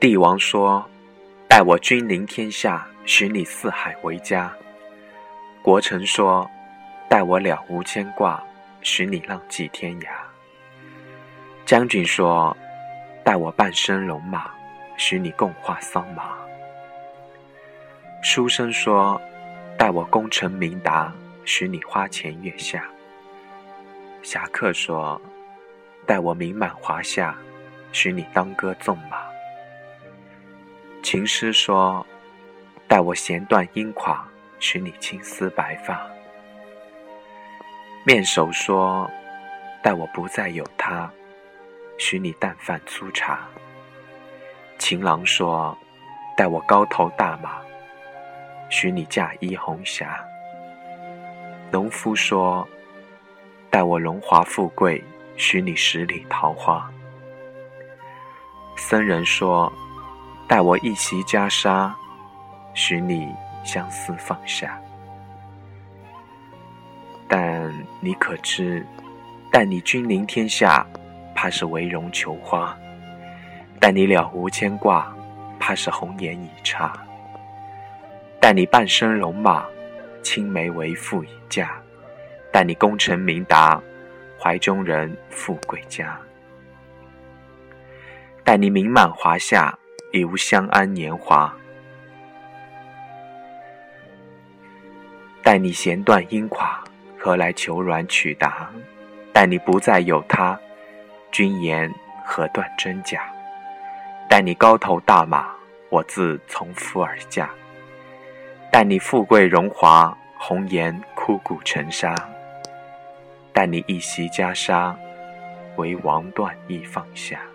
帝王说：“待我君临天下，许你四海为家。”国臣说：“待我了无牵挂，许你浪迹天涯。”将军说：“待我半生戎马，许你共话桑麻。”书生说：“待我功成名达，许你花前月下。”侠客说：“待我名满华夏，许你当歌纵马。”琴师说：“待我弦断音垮，许你青丝白发。”面首说：“待我不再有他，许你淡饭粗茶。”情郎说：“待我高头大马，许你嫁衣红霞。”农夫说：“待我荣华富贵，许你十里桃花。”僧人说。待我一袭袈裟，许你相思放下。但你可知，待你君临天下，怕是为荣求花；待你了无牵挂，怕是红颜已差；待你半生戎马，青梅为妇已嫁；待你功成名达，怀中人富贵家；待你名满华夏。已无相安年华，待你弦断音垮，何来求软取达？待你不再有他，君言何断真假？待你高头大马，我自从夫而嫁；待你富贵荣华，红颜枯骨成沙；待你一袭袈裟，为王断亦放下。